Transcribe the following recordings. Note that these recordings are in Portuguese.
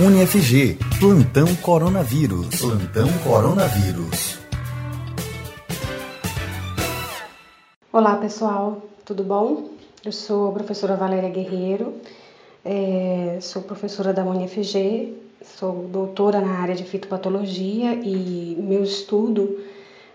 UniFG, Plantão Coronavírus. Plantão Coronavírus. Olá pessoal, tudo bom? Eu sou a professora Valéria Guerreiro, é, sou professora da UniFG, sou doutora na área de fitopatologia e meu estudo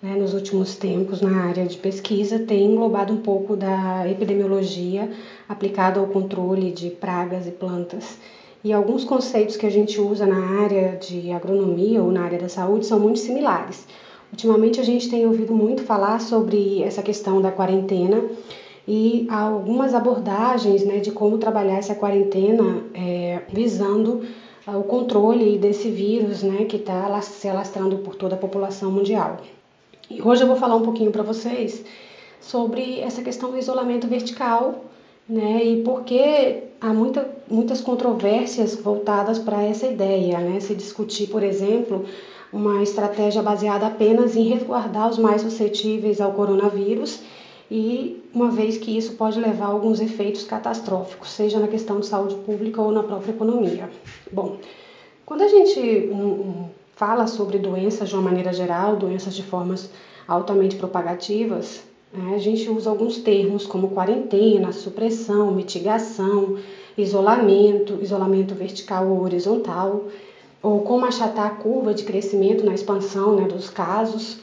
né, nos últimos tempos na área de pesquisa tem englobado um pouco da epidemiologia aplicada ao controle de pragas e plantas. E alguns conceitos que a gente usa na área de agronomia ou na área da saúde são muito similares. Ultimamente a gente tem ouvido muito falar sobre essa questão da quarentena e algumas abordagens né, de como trabalhar essa quarentena é, visando uh, o controle desse vírus né, que está se alastrando por toda a população mundial. E hoje eu vou falar um pouquinho para vocês sobre essa questão do isolamento vertical né? E porque há muita, muitas controvérsias voltadas para essa ideia, né? Se discutir, por exemplo, uma estratégia baseada apenas em resguardar os mais suscetíveis ao coronavírus e uma vez que isso pode levar a alguns efeitos catastróficos, seja na questão de saúde pública ou na própria economia. Bom, quando a gente fala sobre doenças de uma maneira geral, doenças de formas altamente propagativas? A gente usa alguns termos como quarentena, supressão, mitigação, isolamento, isolamento vertical ou horizontal, ou como achatar a curva de crescimento na expansão né, dos casos.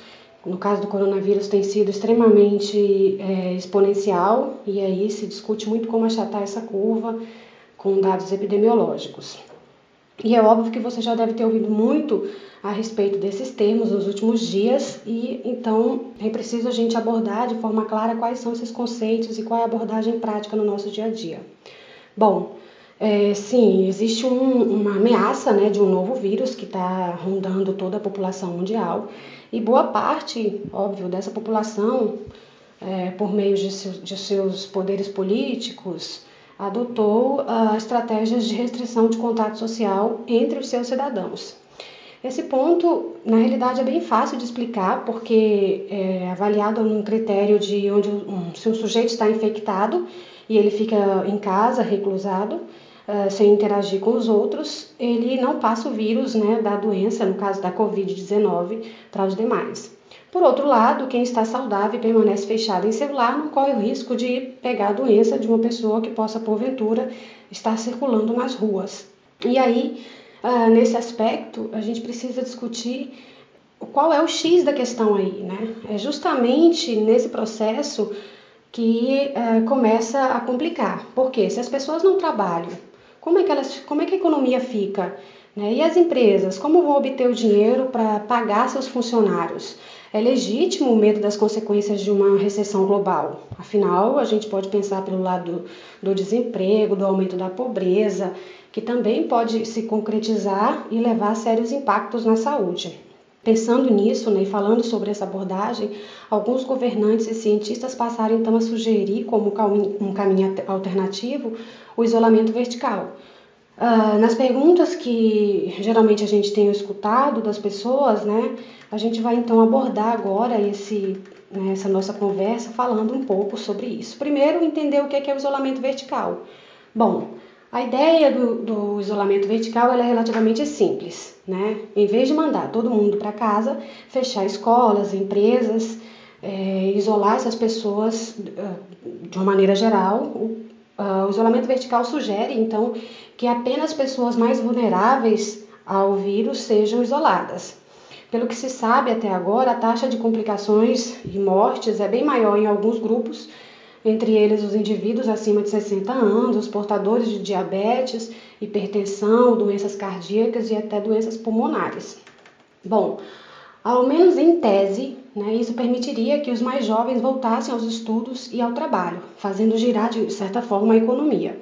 No caso do coronavírus, tem sido extremamente é, exponencial e aí se discute muito como achatar essa curva com dados epidemiológicos. E é óbvio que você já deve ter ouvido muito a respeito desses termos nos últimos dias e então é preciso a gente abordar de forma clara quais são esses conceitos e qual é a abordagem prática no nosso dia a dia. Bom, é, sim, existe um, uma ameaça né, de um novo vírus que está rondando toda a população mundial e boa parte, óbvio, dessa população, é, por meio de, seu, de seus poderes políticos, adotou uh, estratégias de restrição de contato social entre os seus cidadãos. Esse ponto, na realidade, é bem fácil de explicar, porque é avaliado num critério de onde um, se um sujeito está infectado e ele fica em casa, reclusado, uh, sem interagir com os outros, ele não passa o vírus né, da doença, no caso da Covid-19, para os demais. Por outro lado, quem está saudável e permanece fechado em celular não corre o risco de pegar a doença de uma pessoa que possa, porventura, estar circulando nas ruas. E aí, uh, nesse aspecto, a gente precisa discutir qual é o X da questão aí, né? É justamente nesse processo que uh, começa a complicar. Porque se as pessoas não trabalham, como é que, elas, como é que a economia fica? Né? E as empresas, como vão obter o dinheiro para pagar seus funcionários? É legítimo o medo das consequências de uma recessão global. Afinal, a gente pode pensar pelo lado do desemprego, do aumento da pobreza, que também pode se concretizar e levar a sérios impactos na saúde. Pensando nisso né, e falando sobre essa abordagem, alguns governantes e cientistas passaram então a sugerir como um caminho alternativo o isolamento vertical, Uh, nas perguntas que geralmente a gente tem escutado das pessoas, né, a gente vai então abordar agora esse, né, essa nossa conversa falando um pouco sobre isso. Primeiro, entender o que é, o isolamento vertical. Bom, a ideia do, do isolamento vertical é relativamente simples, né? Em vez de mandar todo mundo para casa, fechar escolas, empresas, é, isolar essas pessoas de uma maneira geral, Uh, o isolamento vertical sugere, então, que apenas pessoas mais vulneráveis ao vírus sejam isoladas. Pelo que se sabe até agora, a taxa de complicações e mortes é bem maior em alguns grupos, entre eles os indivíduos acima de 60 anos, os portadores de diabetes, hipertensão, doenças cardíacas e até doenças pulmonares. Bom, ao menos em tese, né, isso permitiria que os mais jovens voltassem aos estudos e ao trabalho, fazendo girar de certa forma a economia.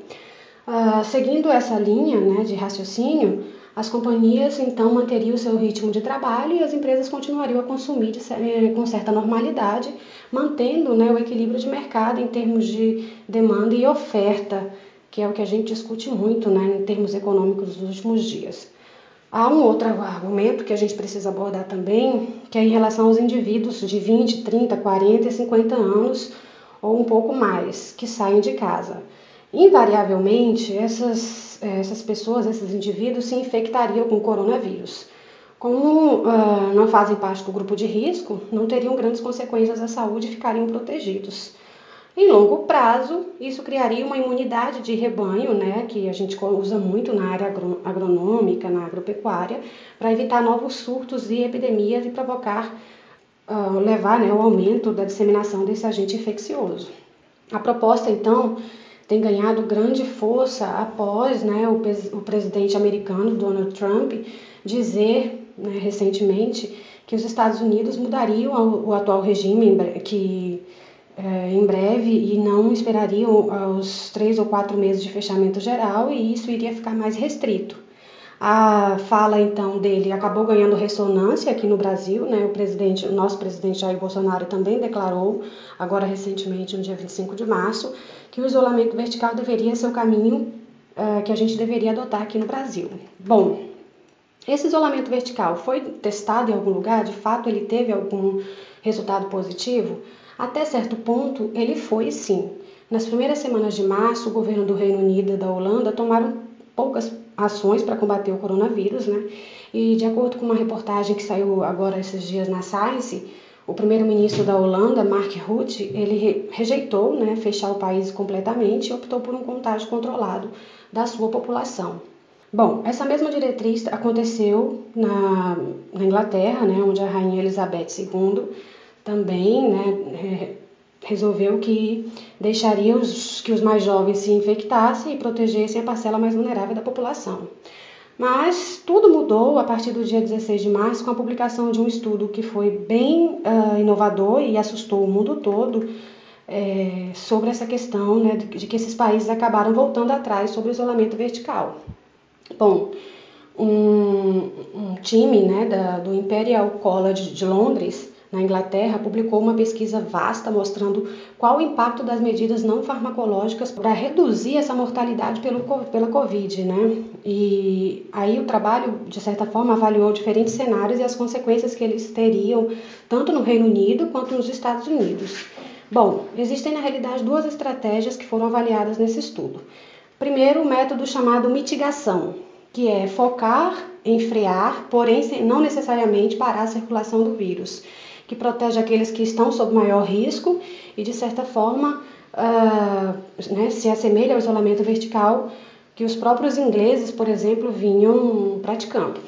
Uh, seguindo essa linha né, de raciocínio, as companhias então manteriam o seu ritmo de trabalho e as empresas continuariam a consumir de, eh, com certa normalidade, mantendo né, o equilíbrio de mercado em termos de demanda e oferta, que é o que a gente discute muito né, em termos econômicos nos últimos dias. Há um outro argumento que a gente precisa abordar também, que é em relação aos indivíduos de 20, 30, 40 e 50 anos ou um pouco mais que saem de casa. invariavelmente essas, essas pessoas, esses indivíduos se infectariam com coronavírus. Como uh, não fazem parte do grupo de risco, não teriam grandes consequências à saúde e ficariam protegidos. Em longo prazo, isso criaria uma imunidade de rebanho, né, que a gente usa muito na área agronômica, na agropecuária, para evitar novos surtos e epidemias e provocar, uh, levar né, ao aumento da disseminação desse agente infeccioso. A proposta, então, tem ganhado grande força após né, o, o presidente americano, Donald Trump, dizer né, recentemente que os Estados Unidos mudariam o, atual regime, que é, em breve, e não esperariam os três ou quatro meses de fechamento geral, e isso iria ficar mais restrito. A fala então dele acabou ganhando ressonância aqui no Brasil, né? O presidente, o nosso presidente Jair Bolsonaro também declarou, agora recentemente, no dia 25 de março, que o isolamento vertical deveria ser o caminho uh, que a gente deveria adotar aqui no Brasil. Bom, esse isolamento vertical foi testado em algum lugar? De fato, ele teve algum resultado positivo? Até certo ponto, ele foi sim. Nas primeiras semanas de março, o governo do Reino Unido e da Holanda tomaram poucas ações para combater o coronavírus, né? E de acordo com uma reportagem que saiu agora esses dias na Science, o primeiro-ministro da Holanda, Mark Rutte, ele rejeitou né, fechar o país completamente e optou por um contágio controlado da sua população. Bom, essa mesma diretriz aconteceu na, na Inglaterra, né, onde a rainha Elizabeth II também né, resolveu que deixaria os, que os mais jovens se infectassem e protegessem a parcela mais vulnerável da população. Mas tudo mudou a partir do dia 16 de março com a publicação de um estudo que foi bem uh, inovador e assustou o mundo todo é, sobre essa questão né, de, que esses países acabaram voltando atrás sobre o isolamento vertical. Bom, um, um time né, da, do Imperial College de Londres na Inglaterra, publicou uma pesquisa vasta mostrando qual o impacto das medidas não farmacológicas para reduzir essa mortalidade pelo, pela Covid, né? E aí o trabalho, de certa forma, avaliou diferentes cenários e as consequências que eles teriam, tanto no Reino Unido quanto nos Estados Unidos. Bom, existem na realidade duas estratégias que foram avaliadas nesse estudo. Primeiro, o método chamado mitigação, que é focar em frear, porém não necessariamente parar a circulação do vírus que protege aqueles que estão sob maior risco e, de certa forma, uh, né, se assemelha ao isolamento vertical que os próprios ingleses, por exemplo, vinham praticando.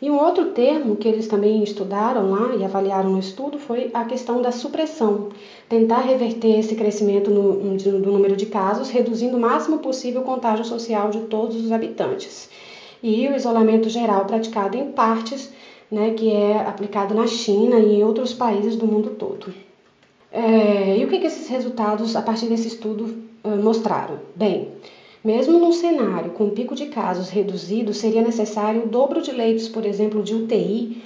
E um outro termo que eles também estudaram lá e avaliaram no estudo foi a questão da supressão, tentar reverter esse crescimento no, do número de casos, reduzindo o máximo possível o contágio social de todos os habitantes. E o isolamento geral praticado em partes né, que é aplicado na China e em outros países do mundo todo. É, e o que, que esses resultados, a partir desse estudo, mostraram? Bem, mesmo num cenário com pico de casos reduzido, seria necessário o dobro de leitos, por exemplo, de UTI,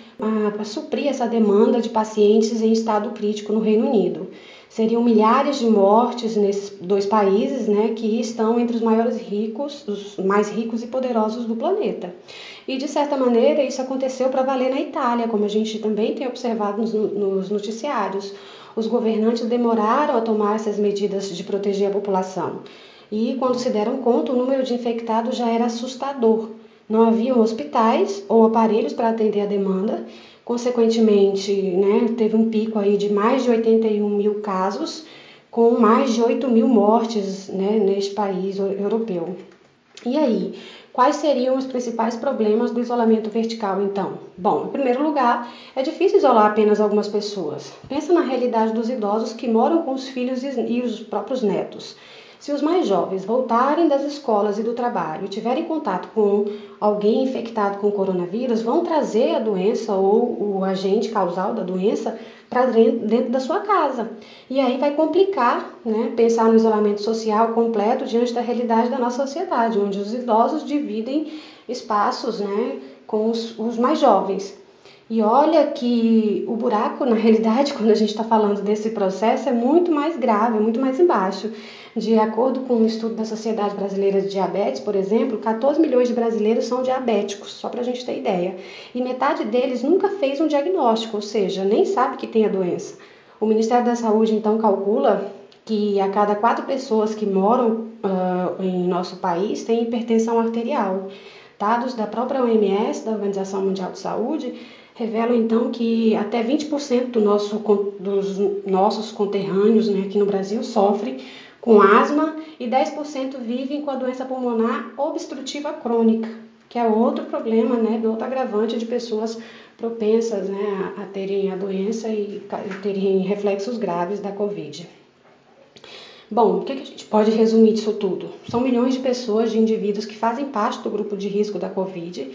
para suprir essa demanda de pacientes em estado crítico no Reino Unido. Seriam milhares de mortes nesses dois países, né, que estão entre os maiores ricos, os mais ricos e poderosos do planeta. E de certa maneira isso aconteceu para valer na Itália, como a gente também tem observado nos, nos noticiários. Os governantes demoraram a tomar essas medidas de proteger a população. E quando se deram conta, o número de infectados já era assustador. Não haviam hospitais ou aparelhos para atender a demanda Consequentemente, né, teve um pico aí de mais de 81 mil casos, com mais de 8 mil mortes né, neste país europeu. E aí, quais seriam os principais problemas do isolamento vertical, então? Bom, em primeiro lugar, é difícil isolar apenas algumas pessoas. Pensa na realidade dos idosos que moram com os filhos e os próprios netos. Se os mais jovens voltarem das escolas e do trabalho e tiverem contato com alguém infectado com coronavírus, vão trazer a doença ou o agente causal da doença para dentro da sua casa. E aí vai complicar, né, pensar no isolamento social completo diante da realidade da nossa sociedade, onde os idosos dividem espaços, né, com os, os mais jovens. E olha que o buraco, na realidade, quando a gente está falando desse processo, é muito mais grave, é muito mais embaixo. De acordo com um estudo da Sociedade Brasileira de Diabetes, por exemplo, 14 milhões de brasileiros são diabéticos, só para a gente ter ideia. E metade deles nunca fez um diagnóstico, ou seja, nem sabe que tem a doença. O Ministério da Saúde então calcula que a cada quatro pessoas que moram uh, em nosso país têm hipertensão arterial. Dados da própria OMS, da Organização Mundial de Saúde, revelam então que até 20% do nosso, dos nossos conterrâneos né, aqui no Brasil sofrem com asma e 10% vivem com a doença pulmonar obstrutiva crônica, que é outro problema, né, outro agravante de pessoas propensas né, a, terem a doença e terem reflexos graves da Covid. Bom, o que, a gente pode resumir disso tudo? São milhões de pessoas, de indivíduos que fazem parte do grupo de risco da Covid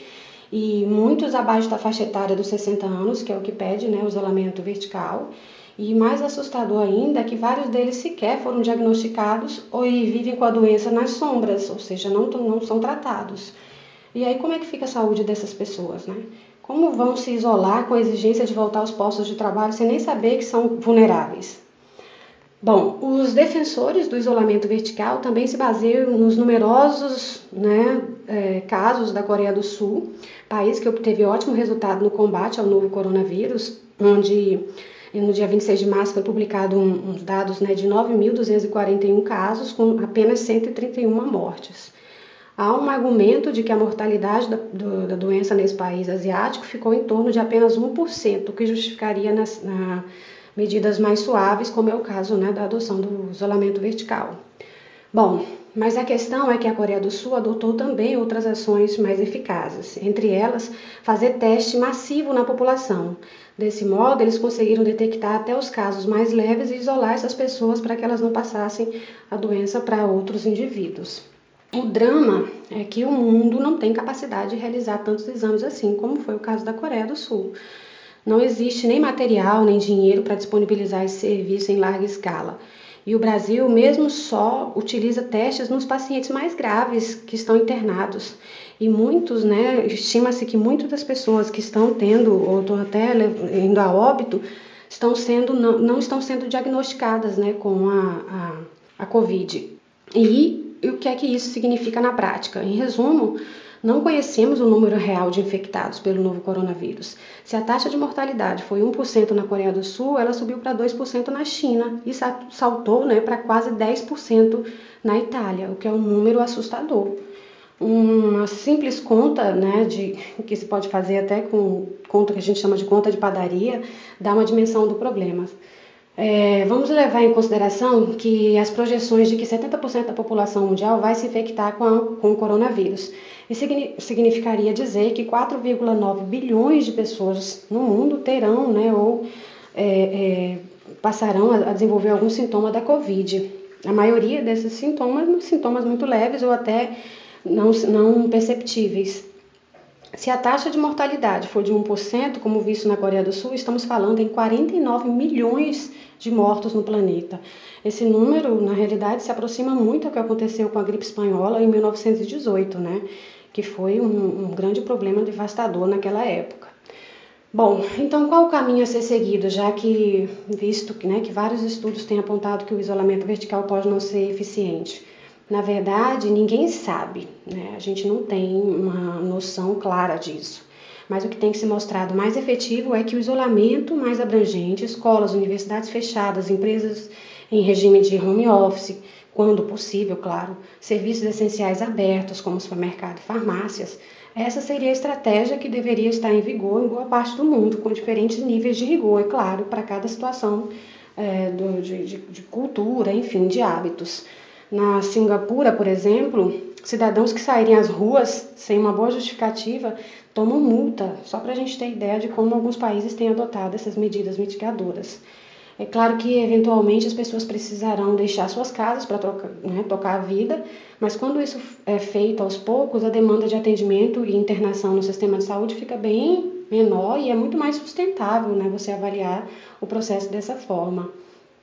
e muitos abaixo da faixa etária dos 60 anos, que é o que pede né, o isolamento vertical. E mais assustador ainda é que vários deles sequer foram diagnosticados ou vivem com a doença nas sombras, ou seja, não, não são tratados. E aí como é que fica a saúde dessas pessoas, né? Como vão se isolar com a exigência de voltar aos postos de trabalho sem nem saber que são vulneráveis? Bom, os defensores do isolamento vertical também se baseiam nos numerosos né, é, casos da Coreia do Sul, país que obteve ótimo resultado no combate ao novo coronavírus, onde no dia 26 de março foi publicado um, dados né, de 9.241 casos com apenas 131 mortes. Há um argumento de que a mortalidade da, do, da doença nesse país asiático ficou em torno de apenas 1%, o que justificaria nas, na, medidas mais suaves, como é o caso né, da adoção do isolamento vertical. Bom, mas a questão é que a Coreia do Sul adotou também outras ações mais eficazes, entre elas, fazer teste massivo na população. Desse modo, eles conseguiram detectar até os casos mais leves e isolar essas pessoas para que elas não passassem a doença para outros indivíduos. O drama é que o mundo não tem capacidade de realizar tantos exames assim, como foi o caso da Coreia do Sul. Não existe nem material nem dinheiro para disponibilizar esse serviço em larga escala. E o Brasil, mesmo só, utiliza testes nos pacientes mais graves que estão internados. E muitos, né, estima-se que muitas das pessoas que estão tendo ou estão até indo a óbito estão sendo, não, não estão sendo diagnosticadas né, com a, a, a Covid. E, e o que é que isso significa na prática? Em resumo, não conhecemos o número real de infectados pelo novo coronavírus. Se a taxa de mortalidade foi 1% na Coreia do Sul, ela subiu para 2% na China e saltou né, para quase 10% na Itália, o que é um número assustador. Uma simples conta, né, de, que se pode fazer até com conta que a gente chama de conta de padaria, dá uma dimensão do problema. É, vamos levar em consideração que as projeções de que 70% da população mundial vai se infectar com, a, com o coronavírus. Isso significaria dizer que 4,9 bilhões de pessoas no mundo terão né, ou é, é, passarão a, a desenvolver algum sintoma da Covid. A maioria desses sintomas, sintomas muito leves ou até não, não perceptíveis. Se a taxa de mortalidade for de 1%, como visto na Coreia do Sul, estamos falando em 49 milhões de mortos no planeta. Esse número, na realidade, se aproxima muito ao que aconteceu com a gripe espanhola em 1918, né? Que foi um, um grande problema devastador naquela época. Bom, então qual o caminho a ser seguido, já que, visto né, que vários estudos têm apontado que o isolamento vertical pode não ser eficiente? Na verdade, ninguém sabe, né? a gente não tem uma noção clara disso. Mas o que tem que ser mostrado mais efetivo é que o isolamento mais abrangente, escolas, universidades fechadas, empresas em regime de home office, quando possível, claro, serviços essenciais abertos, como supermercado e farmácias, essa seria a estratégia que deveria estar em vigor em boa parte do mundo, com diferentes níveis de rigor, é claro, para cada situação é, do, de, de, de cultura, enfim, de hábitos. Na Singapura, por exemplo, cidadãos que saírem às ruas sem uma boa justificativa tomam multa, só para a gente ter ideia de como alguns países têm adotado essas medidas mitigadoras. É claro que eventualmente as pessoas precisarão deixar suas casas para né, tocar a vida, mas quando isso é feito aos poucos, a demanda de atendimento e internação no sistema de saúde fica bem menor e é muito mais sustentável né, você avaliar o processo dessa forma.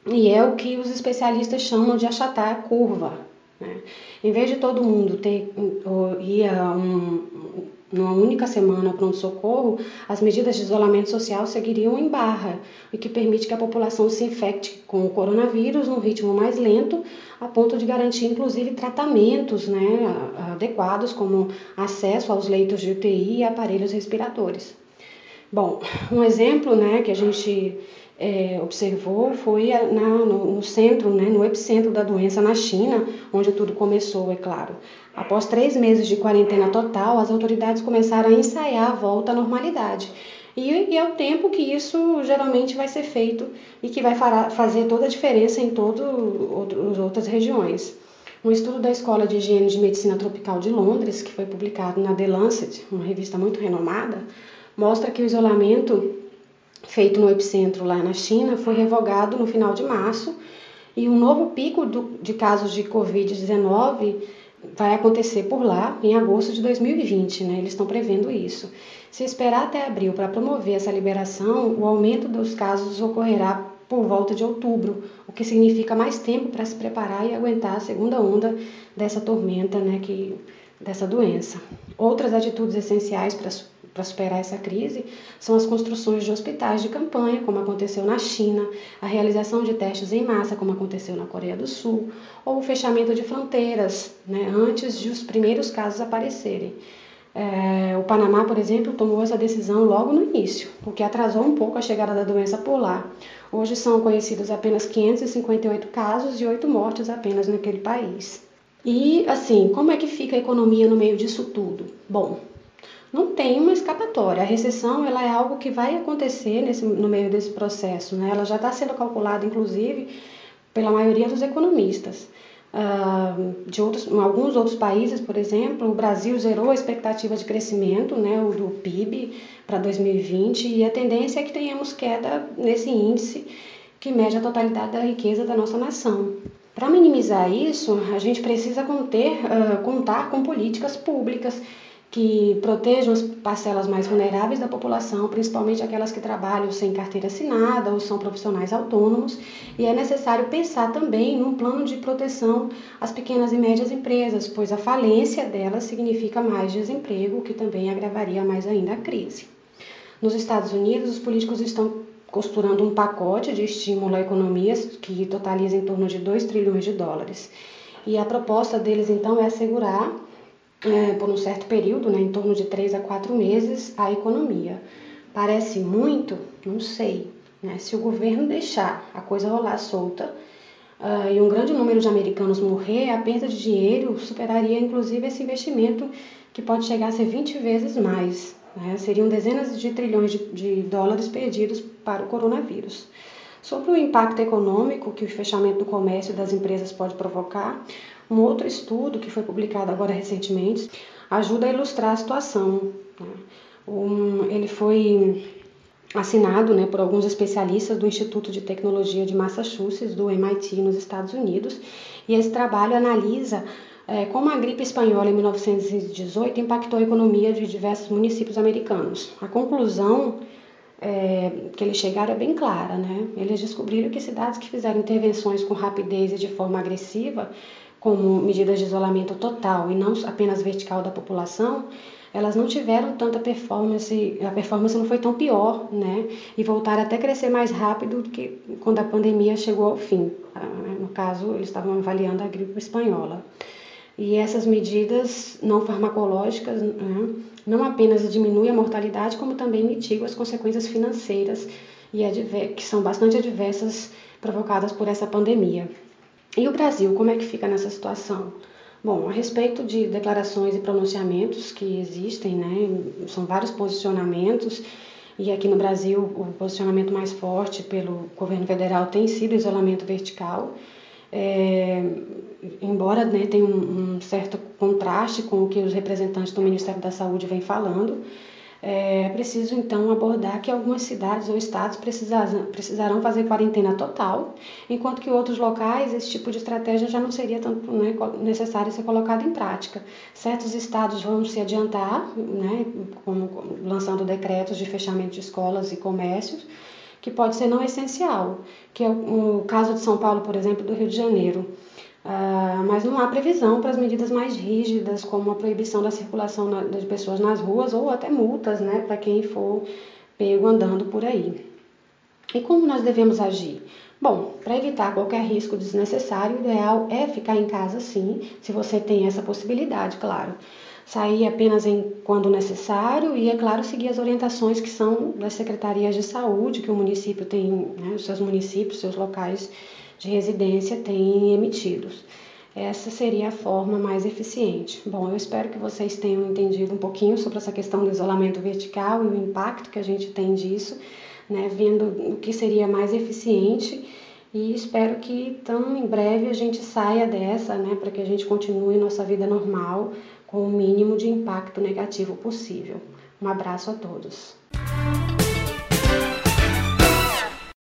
E é o que os especialistas chamam de achatar a curva. Né? Em vez de todo mundo ter, ir a um, numa única semana ao pronto-socorro, as medidas de isolamento social seguiriam em barra, o que permite que a população se infecte com o coronavírus num ritmo mais lento, a ponto de garantir, inclusive, tratamentos né, adequados, como acesso aos leitos de UTI e aparelhos respiradores. Bom, um exemplo né, que a gente é, observou foi na, no, no, centro, né, no epicentro da doença na China, onde tudo começou, é claro. Após três meses de quarentena total, as autoridades começaram a ensaiar a volta à normalidade. E, e é o tempo que isso geralmente vai ser feito e que vai fazer toda a diferença em todas as outras regiões. Um estudo da Escola de Higiene de Medicina Tropical de Londres, que foi publicado na The Lancet, uma revista muito renomada, mostra que o isolamento feito no epicentro lá na China foi revogado no final de março e um novo pico do, de casos de Covid-19 vai acontecer por lá em agosto de 2020, né? Eles estão prevendo isso. Se esperar até abril para promover essa liberação, o aumento dos casos ocorrerá por volta de outubro, o que significa mais tempo para se preparar e aguentar a segunda onda dessa tormenta, né, que, dessa doença. Outras atitudes essenciais para para superar essa crise são as construções de hospitais de campanha, como aconteceu na China, a realização de testes em massa, como aconteceu na Coreia do Sul, ou o fechamento de fronteiras, né, antes de os primeiros casos aparecerem. É, o Panamá, por exemplo, tomou essa decisão logo no início, o que atrasou um pouco a chegada da doença por lá. Hoje são conhecidos apenas 558 casos e 8 mortes apenas naquele país. E assim, como é que fica a economia no meio disso tudo? Bom, não tem uma escapatória. A recessão ela é algo que vai acontecer nesse, no meio desse processo. Né? Ela já está sendo calculada, inclusive, pela maioria dos economistas. Uh, de outros, em alguns outros países, por exemplo, o Brasil zerou a expectativa de crescimento né, o do PIB para 2020 e a tendência é que tenhamos queda nesse índice que mede a totalidade da riqueza da nossa nação. Para minimizar isso, a gente precisa conter, uh, contar com políticas públicas que protejam as parcelas mais vulneráveis da população, principalmente aquelas que trabalham sem carteira assinada ou são profissionais autônomos, e é necessário pensar também num plano de proteção às pequenas e médias empresas, pois a falência delas significa mais desemprego, que também agravaria mais ainda a crise. Nos Estados Unidos, os políticos estão costurando um pacote de estímulo à economia que totaliza em torno de 2 trilhões de dólares. E a proposta deles, então, é assegurar é, por um certo período, né, em torno de três a quatro meses, a economia. Parece muito? Não sei. Né? Se o governo deixar a coisa rolar solta uh, e um grande número de americanos morrer, a perda de dinheiro superaria inclusive esse investimento que pode chegar a ser 20 vezes mais. Né? Seriam dezenas de trilhões de, de dólares perdidos para o coronavírus. Sobre o impacto econômico que o fechamento do comércio das empresas pode provocar, um outro estudo que foi publicado agora recentemente ajuda a ilustrar a situação. Né? Um, ele foi assinado né, por alguns especialistas do Instituto de Tecnologia de Massachusetts, do MIT, nos Estados Unidos, e esse trabalho analisa é, como a gripe espanhola em 1918 impactou a economia de diversos municípios americanos. A conclusão é, que eles chegaram é bem clara, né? Eles descobriram que cidades que fizeram intervenções com rapidez e de forma agressiva como medidas de isolamento total e não apenas vertical da população, elas não tiveram tanta performance, a performance não foi tão pior, né? E voltaram até a crescer mais rápido do que quando a pandemia chegou ao fim. Ah, no caso, eles estavam avaliando a gripe espanhola. E essas medidas não farmacológicas né, não apenas diminuem a mortalidade, como também mitigam as consequências financeiras e que são bastante adversas provocadas por essa pandemia. E o Brasil, como é que fica nessa situação? Bom, a respeito de declarações e pronunciamentos que existem, né, são vários posicionamentos, e aqui no Brasil o posicionamento mais forte pelo governo federal tem sido isolamento vertical, é, embora né, tenha um, um certo contraste com o que os representantes do Ministério da Saúde vêm falando, é preciso então abordar que algumas cidades ou estados precisarão fazer quarentena total, enquanto que outros locais esse tipo de estratégia já não seria tanto né, necessário ser colocado em prática. Certos estados vão se adiantar, né, como, lançando decretos de fechamento de escolas e comércios, que pode ser não essencial, que é o, o caso de São Paulo, por exemplo, do Rio de Janeiro. Uh, mas não há previsão para as medidas mais rígidas, como a proibição da circulação na, de pessoas nas ruas ou até multas né, para quem for pego andando por aí. E como nós devemos agir? Bom, para evitar qualquer risco desnecessário, o ideal é ficar em casa sim, se você tem essa possibilidade, claro. sair apenas em quando necessário e, é claro, seguir as orientações que são das secretarias de saúde que o município tem, né, os seus municípios, seus locais de residência têm emitidos. Essa seria a forma mais eficiente. Bom, eu espero que vocês tenham entendido um pouquinho sobre essa questão do isolamento vertical e o impacto que a gente tem disso, né, vendo o que seria mais eficiente e espero que tão em breve a gente saia dessa, né, para que a gente continue nossa vida normal com o mínimo de impacto negativo possível. Um abraço a todos.